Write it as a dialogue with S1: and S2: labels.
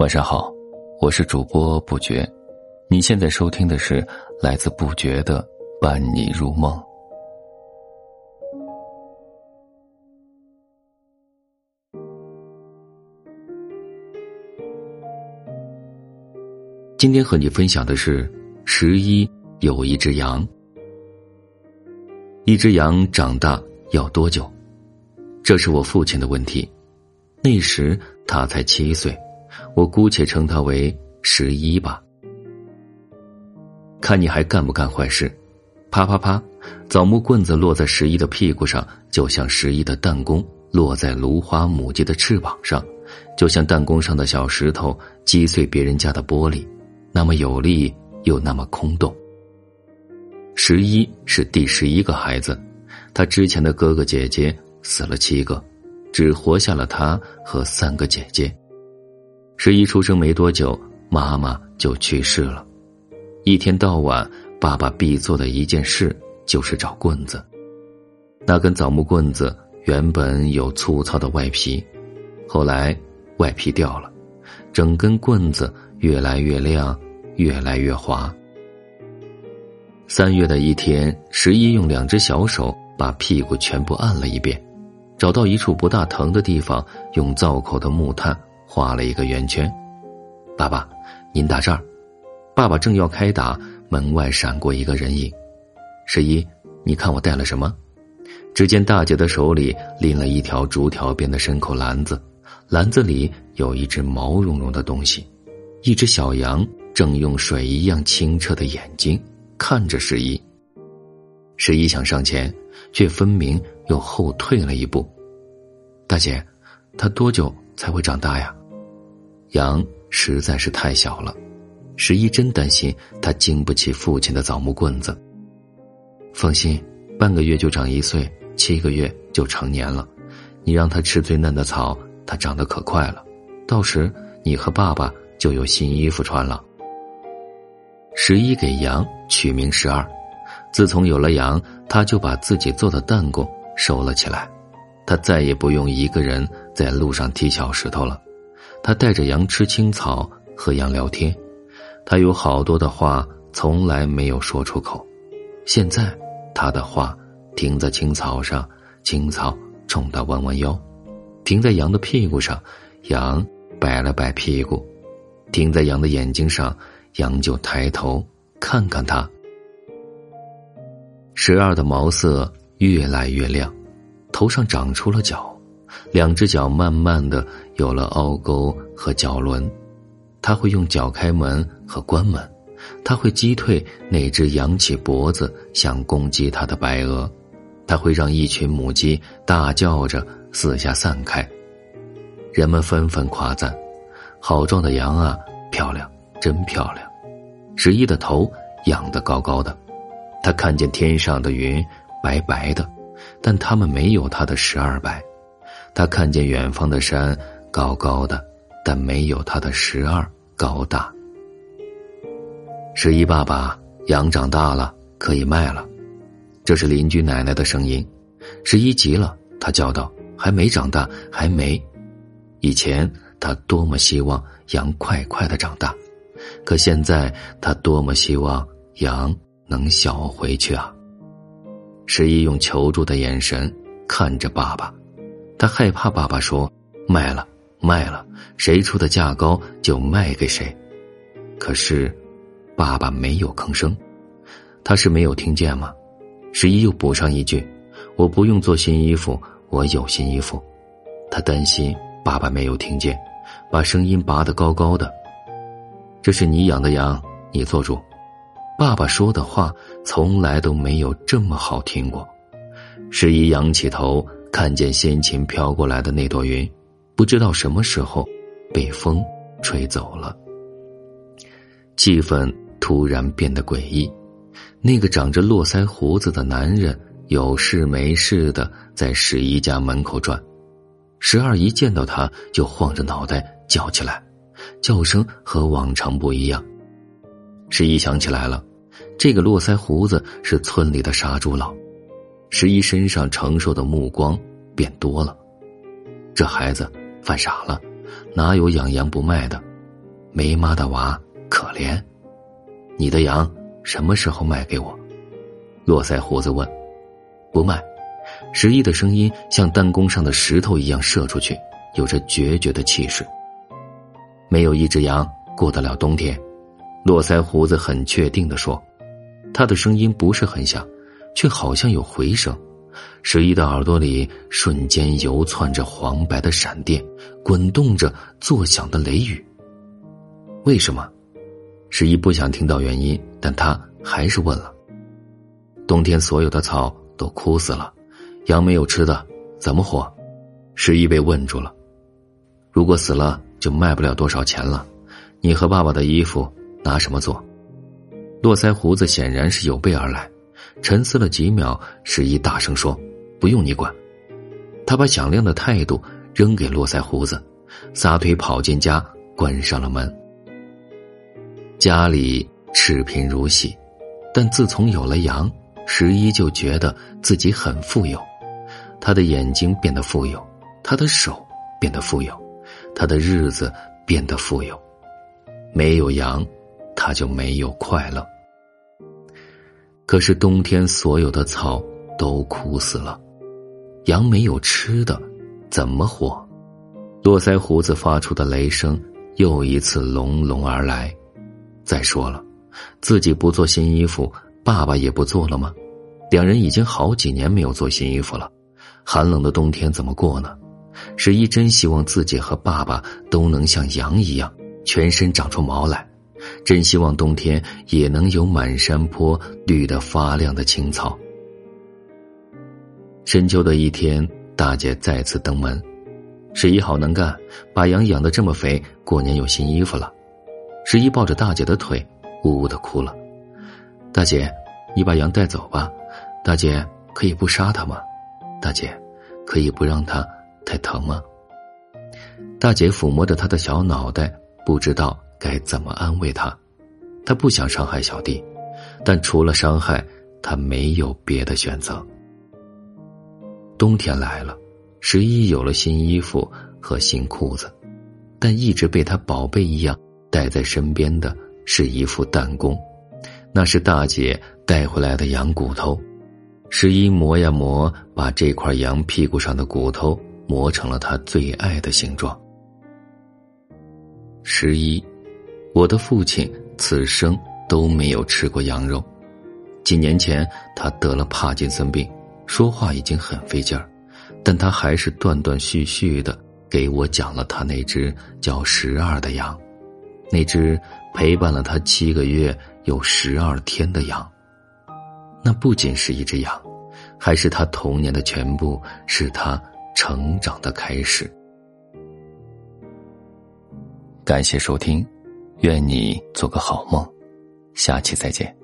S1: 晚上好，我是主播不觉，你现在收听的是来自不觉的伴你入梦。今天和你分享的是十一有一只羊，一只羊长大要多久？这是我父亲的问题，那时他才七岁。我姑且称他为十一吧。看你还干不干坏事？啪啪啪，枣木棍子落在十一的屁股上，就像十一的弹弓落在芦花母鸡的翅膀上，就像弹弓上的小石头击碎别人家的玻璃，那么有力又那么空洞。十一是第十一个孩子，他之前的哥哥姐姐死了七个，只活下了他和三个姐姐。十一出生没多久，妈妈就去世了。一天到晚，爸爸必做的一件事就是找棍子。那根枣木棍子原本有粗糙的外皮，后来外皮掉了，整根棍子越来越亮，越来越滑。三月的一天，十一用两只小手把屁股全部按了一遍，找到一处不大疼的地方，用灶口的木炭。画了一个圆圈，爸爸，您打这儿。爸爸正要开打，门外闪过一个人影。十一，你看我带了什么？只见大姐的手里拎了一条竹条编的牲口篮子，篮子里有一只毛茸茸的东西，一只小羊正用水一样清澈的眼睛看着十一。十一想上前，却分明又后退了一步。大姐，他多久才会长大呀？羊实在是太小了，十一真担心他经不起父亲的枣木棍子。放心，半个月就长一岁，七个月就成年了。你让他吃最嫩的草，他长得可快了。到时你和爸爸就有新衣服穿了。十一给羊取名十二，自从有了羊，他就把自己做的弹弓收了起来，他再也不用一个人在路上踢小石头了。他带着羊吃青草，和羊聊天。他有好多的话从来没有说出口。现在，他的话停在青草上，青草冲他弯弯腰；停在羊的屁股上，羊摆了摆屁股；停在羊的眼睛上，羊就抬头看看他。十二的毛色越来越亮，头上长出了角。两只脚慢慢的有了凹沟和脚轮，他会用脚开门和关门，他会击退那只扬起脖子想攻击他的白鹅，他会让一群母鸡大叫着四下散开。人们纷纷夸赞：“好壮的羊啊，漂亮，真漂亮！”十一的头仰得高高的，他看见天上的云白白的，但它们没有他的十二白。他看见远方的山高高的，但没有他的十二高大。十一爸爸，羊长大了，可以卖了。这是邻居奶奶的声音。十一急了，他叫道：“还没长大，还没。”以前他多么希望羊快快的长大，可现在他多么希望羊能小回去啊！十一用求助的眼神看着爸爸。他害怕爸爸说：“卖了，卖了，谁出的价高就卖给谁。”可是，爸爸没有吭声。他是没有听见吗？十一又补上一句：“我不用做新衣服，我有新衣服。”他担心爸爸没有听见，把声音拔得高高的：“这是你养的羊，你做主。”爸爸说的话从来都没有这么好听过。十一仰起头。看见先前飘过来的那朵云，不知道什么时候被风吹走了。气氛突然变得诡异。那个长着络腮胡子的男人有事没事的在十一家门口转。十二一见到他就晃着脑袋叫起来，叫声和往常不一样。十一想起来了，这个络腮胡子是村里的杀猪佬。十一身上承受的目光变多了，这孩子犯傻了，哪有养羊不卖的？没妈的娃可怜。你的羊什么时候卖给我？络腮胡子问。不卖。十一的声音像弹弓上的石头一样射出去，有着决绝的气势。没有一只羊过得了冬天，络腮胡子很确定的说。他的声音不是很响，却好像有回声。十一的耳朵里瞬间游窜着黄白的闪电，滚动着作响的雷雨。为什么？十一不想听到原因，但他还是问了。冬天所有的草都枯死了。羊没有吃的，怎么活？十一被问住了。如果死了，就卖不了多少钱了。你和爸爸的衣服拿什么做？络腮胡子显然是有备而来，沉思了几秒，十一大声说：“不用你管。”他把响亮的态度扔给络腮胡子，撒腿跑进家，关上了门。家里赤贫如洗，但自从有了羊，十一就觉得自己很富有。他的眼睛变得富有，他的手变得富有，他的日子变得富有。没有羊，他就没有快乐。可是冬天所有的草都枯死了，羊没有吃的，怎么活？络腮胡子发出的雷声又一次隆隆而来。再说了，自己不做新衣服，爸爸也不做了吗？两人已经好几年没有做新衣服了。寒冷的冬天怎么过呢？十一真希望自己和爸爸都能像羊一样，全身长出毛来，真希望冬天也能有满山坡绿得发亮的青草。深秋的一天，大姐再次登门，十一好能干，把羊养得这么肥，过年有新衣服了。十一抱着大姐的腿，呜呜的哭了。大姐，你把羊带走吧，大姐可以不杀它吗？大姐，可以不让它太疼吗？大姐抚摸着他的小脑袋，不知道该怎么安慰他。他不想伤害小弟，但除了伤害，他没有别的选择。冬天来了，十一有了新衣服和新裤子，但一直被他宝贝一样带在身边的是一副弹弓，那是大姐带回来的羊骨头。十一磨呀磨，把这块羊屁股上的骨头磨成了他最爱的形状。十一，我的父亲此生都没有吃过羊肉。几年前他得了帕金森病，说话已经很费劲儿，但他还是断断续续的给我讲了他那只叫十二的羊，那只陪伴了他七个月有十二天的羊。那不仅是一只羊，还是他童年的全部，是他成长的开始。感谢收听，愿你做个好梦，下期再见。